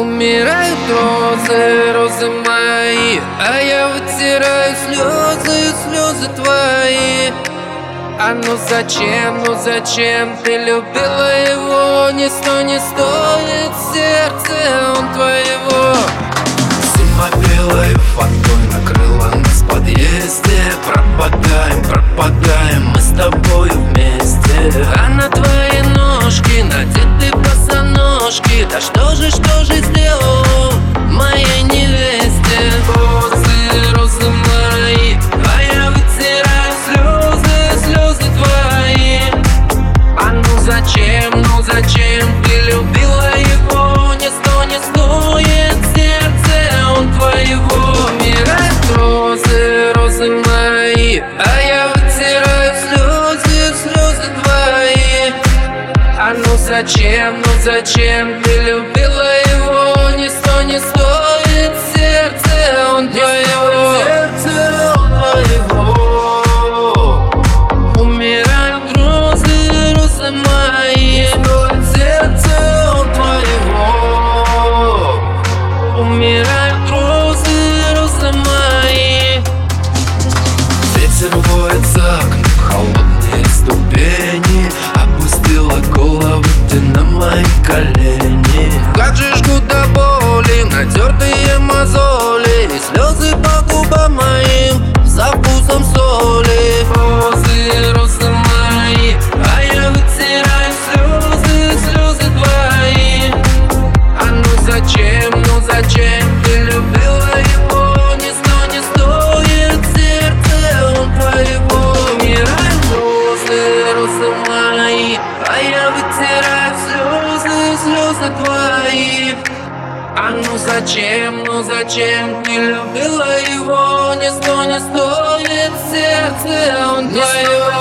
Умирают розы, розы мои А я вытираю слезы, слезы твои. А ну зачем, ну зачем ты любила его? Не сто, не стоит сердце он твоего. Зима белой фатой накрыла нас в подъезде. Пропадаем, пропадаем мы с тобой вместе босоножки Да что же, что же сделал зачем, ну зачем ты любила мои колени. Как же жгут до боли Натертые мозоли И слезы по губам моим За вкусом соли. Розы, розы мои А я вытираю слезы, слезы твои. А ну зачем, ну зачем? Ты любила его Не сто, не стоит сердце он твоего. Умирают розы, розы мои А я вытираю слезы, твои. А ну зачем, ну зачем? Ты любила его? Не сто, не стоит сердце он твоего Сердце